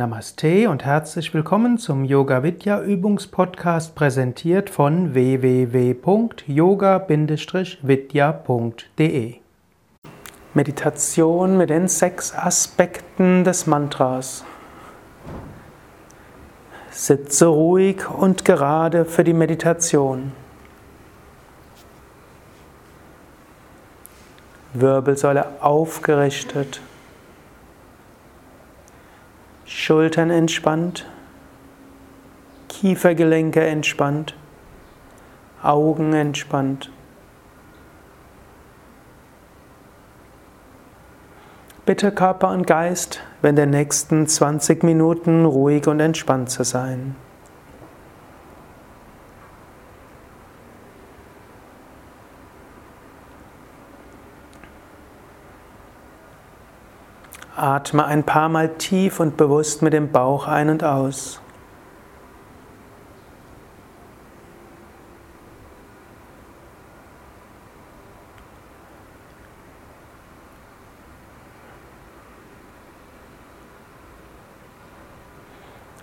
Namaste und herzlich willkommen zum Yoga Vidya Übungspodcast präsentiert von www.yoga-vidya.de. Meditation mit den sechs Aspekten des Mantras. Sitze ruhig und gerade für die Meditation. Wirbelsäule aufgerichtet. Schultern entspannt, Kiefergelenke entspannt, Augen entspannt. Bitte Körper und Geist, während der nächsten 20 Minuten ruhig und entspannt zu sein. Atme ein paar Mal tief und bewusst mit dem Bauch ein und aus.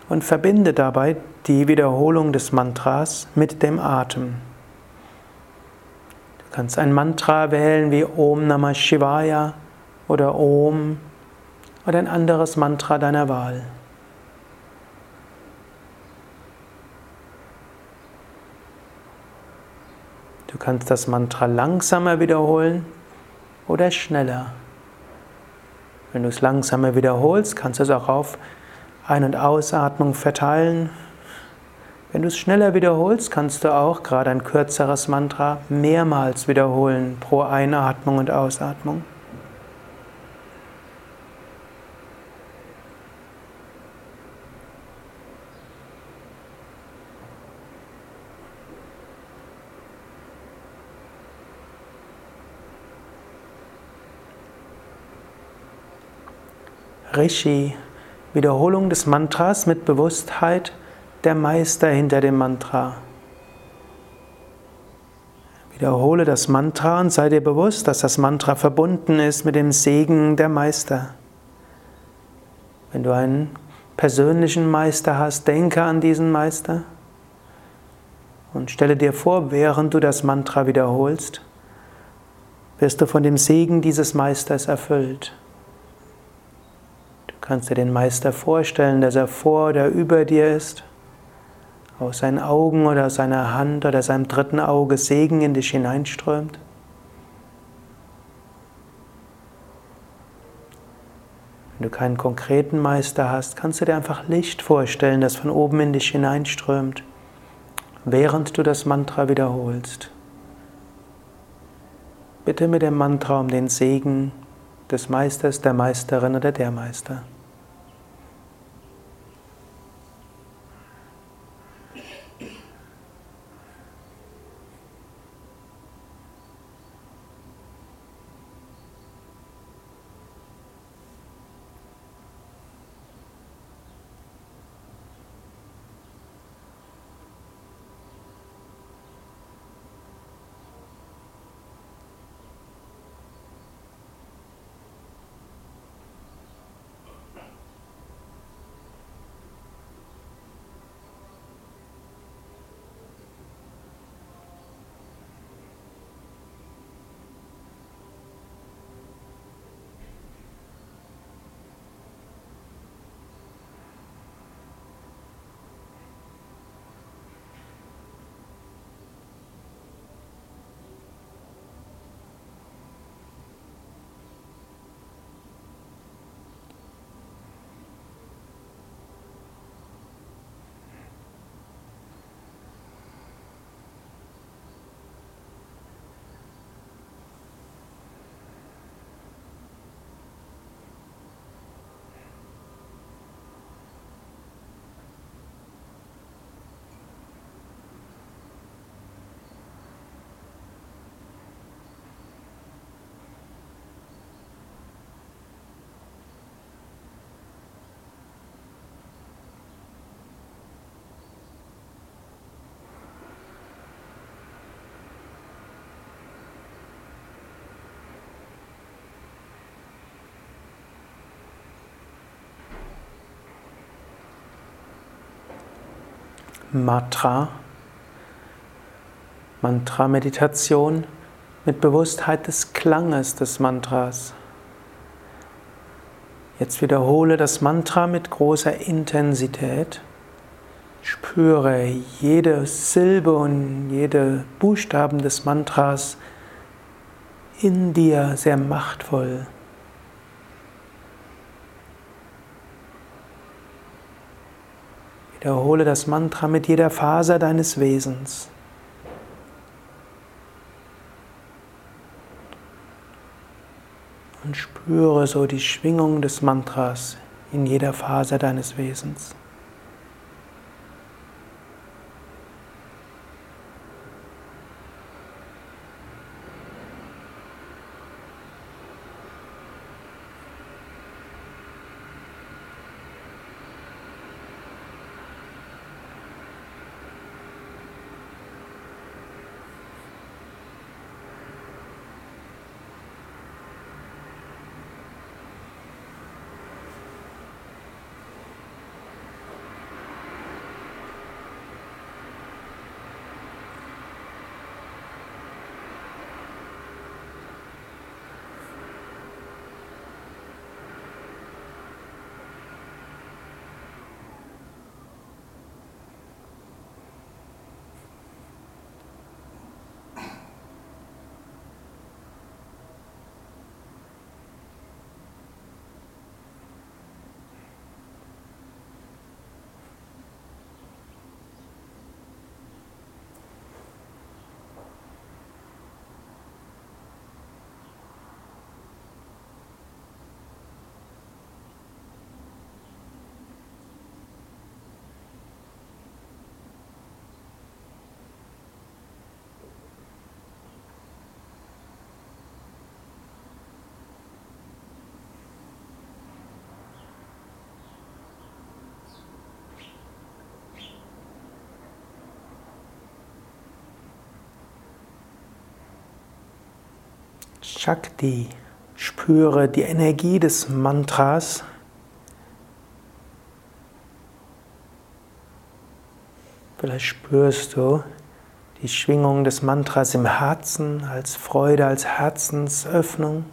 Und verbinde dabei die Wiederholung des Mantras mit dem Atem. Du kannst ein Mantra wählen wie Om Namah Shivaya oder Om oder ein anderes Mantra deiner Wahl. Du kannst das Mantra langsamer wiederholen oder schneller. Wenn du es langsamer wiederholst, kannst du es auch auf Ein- und Ausatmung verteilen. Wenn du es schneller wiederholst, kannst du auch gerade ein kürzeres Mantra mehrmals wiederholen pro Einatmung und Ausatmung. Rishi, Wiederholung des Mantras mit Bewusstheit, der Meister hinter dem Mantra. Wiederhole das Mantra und sei dir bewusst, dass das Mantra verbunden ist mit dem Segen der Meister. Wenn du einen persönlichen Meister hast, denke an diesen Meister und stelle dir vor, während du das Mantra wiederholst, wirst du von dem Segen dieses Meisters erfüllt kannst dir den Meister vorstellen, dass er vor oder über dir ist. Aus seinen Augen oder aus seiner Hand oder seinem dritten Auge Segen in dich hineinströmt. Wenn du keinen konkreten Meister hast, kannst du dir einfach Licht vorstellen, das von oben in dich hineinströmt, während du das Mantra wiederholst. Bitte mit dem Mantra um den Segen des Meisters, der Meisterin oder der Meister. Matra. Mantra-Meditation mit Bewusstheit des Klanges des Mantras. Jetzt wiederhole das Mantra mit großer Intensität. Spüre jede Silbe und jede Buchstaben des Mantras in dir sehr machtvoll. Wiederhole das Mantra mit jeder Faser deines Wesens. Und spüre so die Schwingung des Mantras in jeder Faser deines Wesens. Shakti. Spüre die Energie des Mantras. Vielleicht spürst du die Schwingung des Mantras im Herzen als Freude, als Herzensöffnung.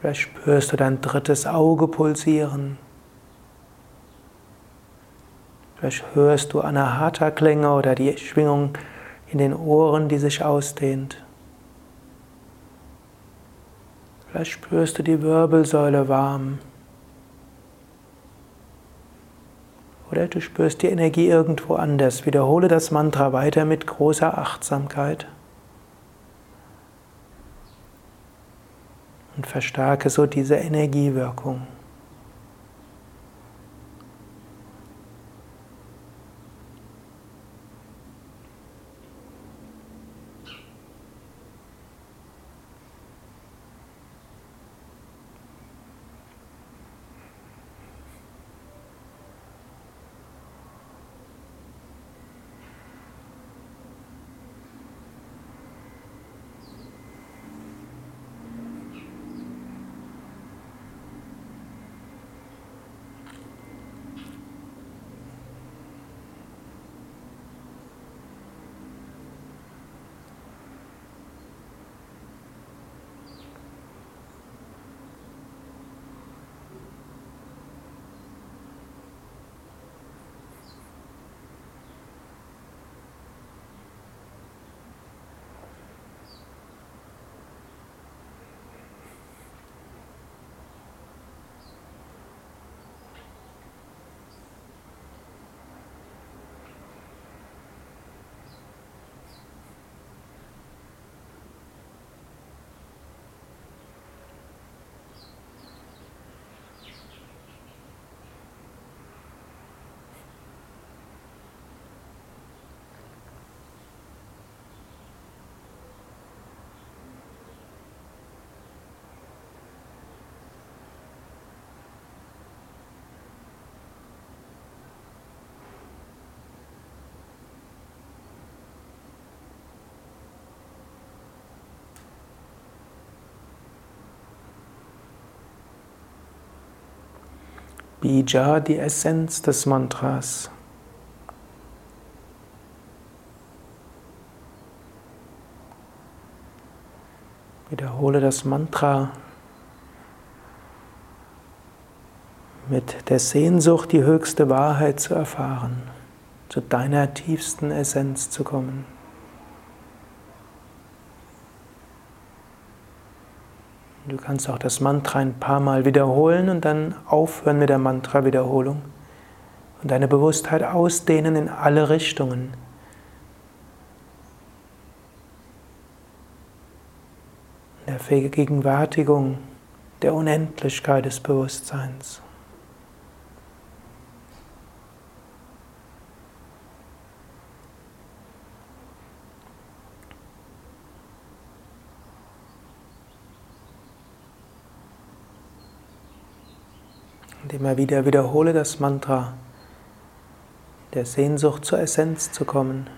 Vielleicht spürst du dein drittes Auge pulsieren. Vielleicht hörst du Anahata-Klänge oder die Schwingung in den Ohren, die sich ausdehnt. Vielleicht spürst du die Wirbelsäule warm. Oder du spürst die Energie irgendwo anders. Wiederhole das Mantra weiter mit großer Achtsamkeit. Und verstärke so diese Energiewirkung. Bija, die Essenz des Mantras. Wiederhole das Mantra mit der Sehnsucht, die höchste Wahrheit zu erfahren, zu deiner tiefsten Essenz zu kommen. Du kannst auch das Mantra ein paar Mal wiederholen und dann aufhören mit der Mantra-Wiederholung und deine Bewusstheit ausdehnen in alle Richtungen. In der Vergegenwärtigung der Unendlichkeit des Bewusstseins. Und immer wieder wiederhole das Mantra der Sehnsucht zur Essenz zu kommen,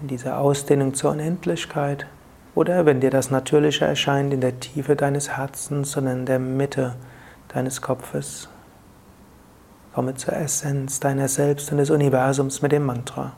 in dieser Ausdehnung zur Unendlichkeit oder, wenn dir das Natürliche erscheint, in der Tiefe deines Herzens, sondern in der Mitte deines Kopfes. Komme zur Essenz deiner Selbst und des Universums mit dem Mantra.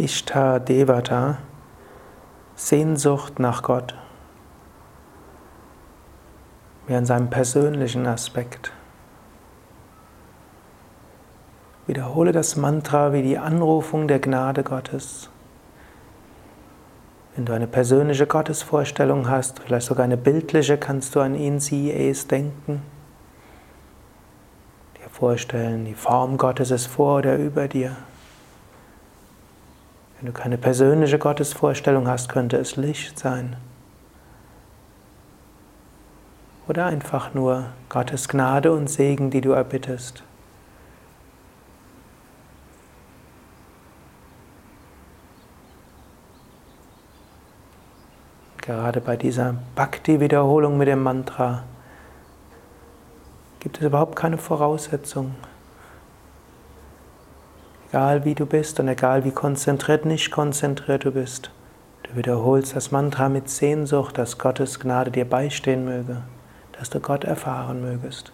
Ishtar Devata, Sehnsucht nach Gott. Mehr in seinem persönlichen Aspekt. Wiederhole das Mantra wie die Anrufung der Gnade Gottes. Wenn du eine persönliche Gottesvorstellung hast, vielleicht sogar eine bildliche, kannst du an ihn, sie, es denken. Dir vorstellen, die Form Gottes ist vor oder über dir. Wenn du keine persönliche Gottesvorstellung hast, könnte es Licht sein. Oder einfach nur Gottes Gnade und Segen, die du erbittest. Gerade bei dieser Bhakti-Wiederholung mit dem Mantra gibt es überhaupt keine Voraussetzung. Egal wie du bist und egal wie konzentriert, nicht konzentriert du bist. Du wiederholst das Mantra mit Sehnsucht, dass Gottes Gnade dir beistehen möge, dass du Gott erfahren mögest.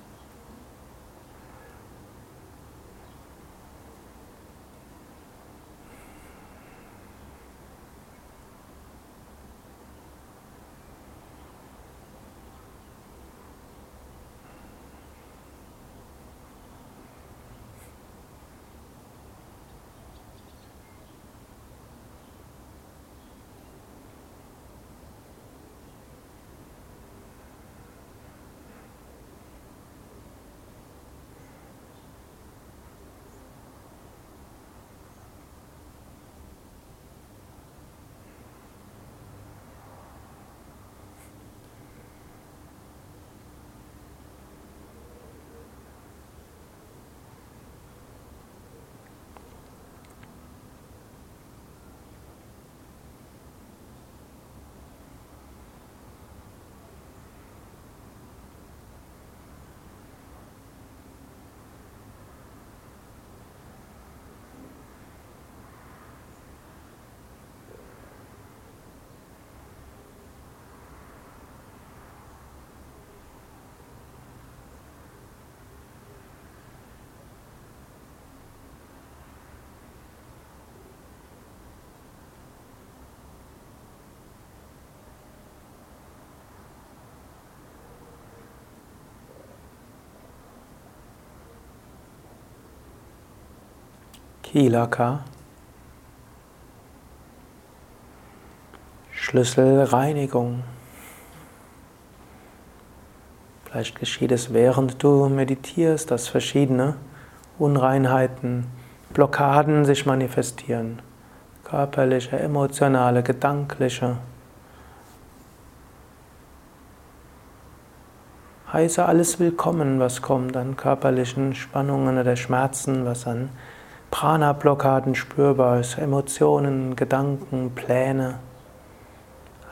Kilaka. Schlüsselreinigung. Vielleicht geschieht es, während du meditierst, dass verschiedene Unreinheiten, Blockaden sich manifestieren. Körperliche, emotionale, gedankliche. Heiße alles willkommen, was kommt an körperlichen Spannungen oder Schmerzen, was an Prana-Blockaden spürbar ist, Emotionen, Gedanken, Pläne.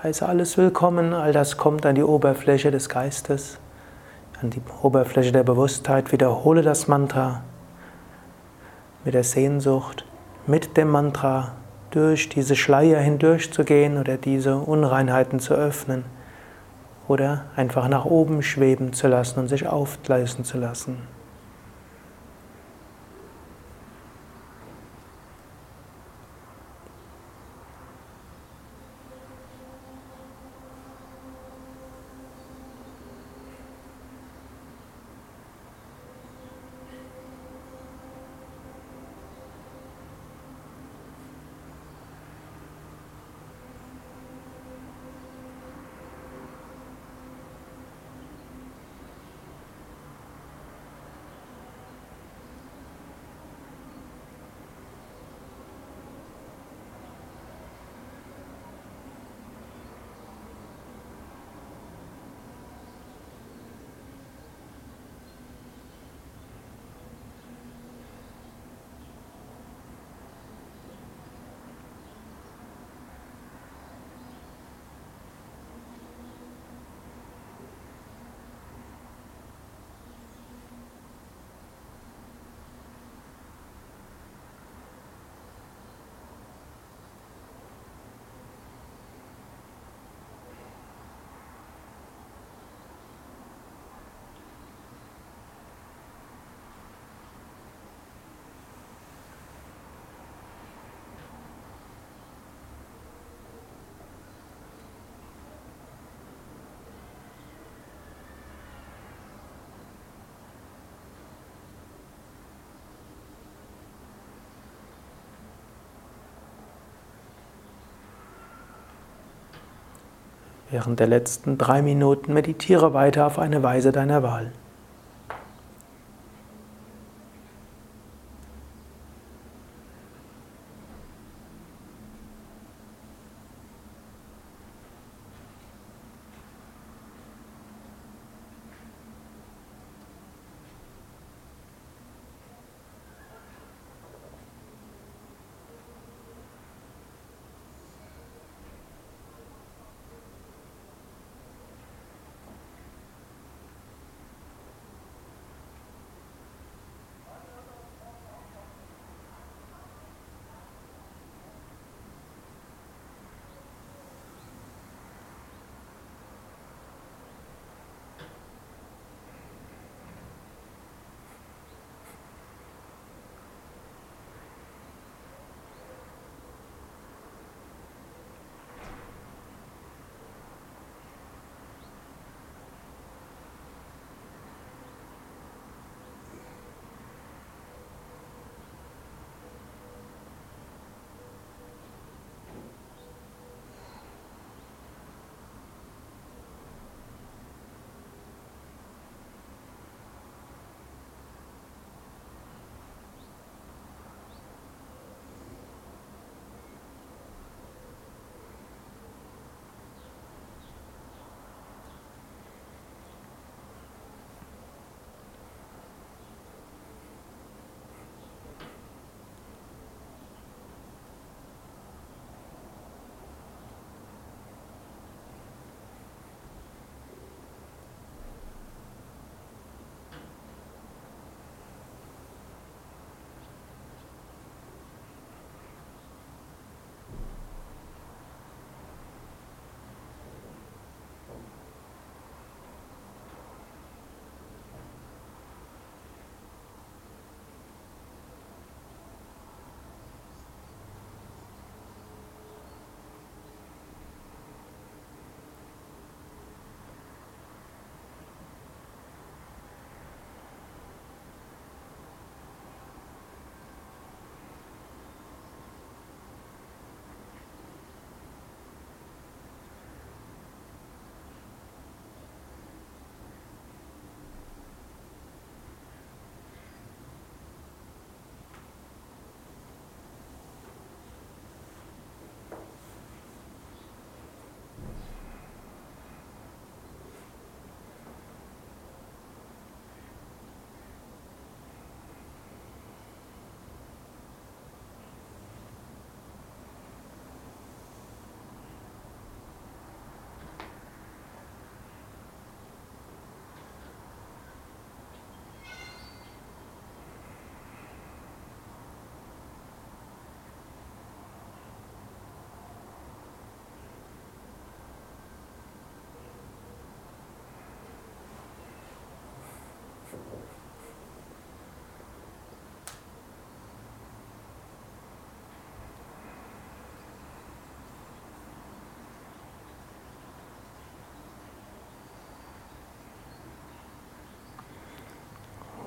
Heiße alles willkommen, all das kommt an die Oberfläche des Geistes an die Oberfläche der Bewusstheit, wiederhole das Mantra mit der Sehnsucht, mit dem Mantra durch diese Schleier hindurchzugehen oder diese Unreinheiten zu öffnen oder einfach nach oben schweben zu lassen und sich aufgleisen zu lassen. Während der letzten drei Minuten meditiere weiter auf eine Weise deiner Wahl.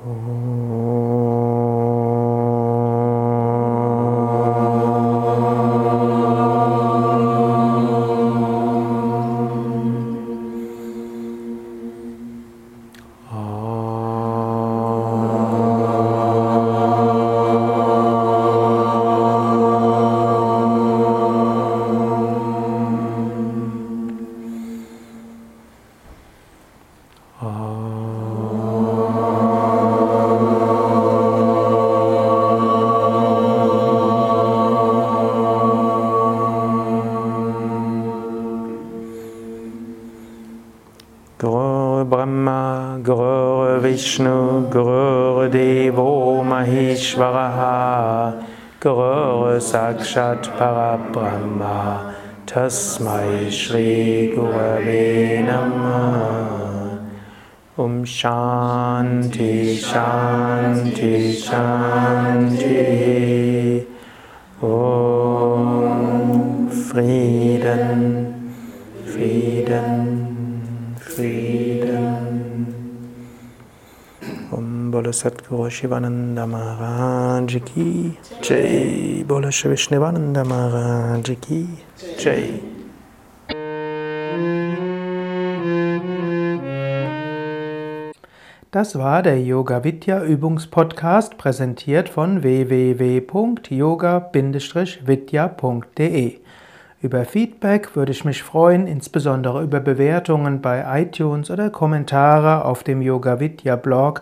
Oh. Vishnu, Guru Devo Maheshwaraha, Guru Sakshat Parabrahma, Tasmai Shri Gurave Satguru Shivananda Maharaj Ki Jai. Bolo Vishnuvananda Maharaj Ki Jai. Das war der Yoga Vidya Übungspodcast, präsentiert von www.yoga-vidya.de. Über Feedback würde ich mich freuen, insbesondere über Bewertungen bei iTunes oder Kommentare auf dem Yoga Vidya Blog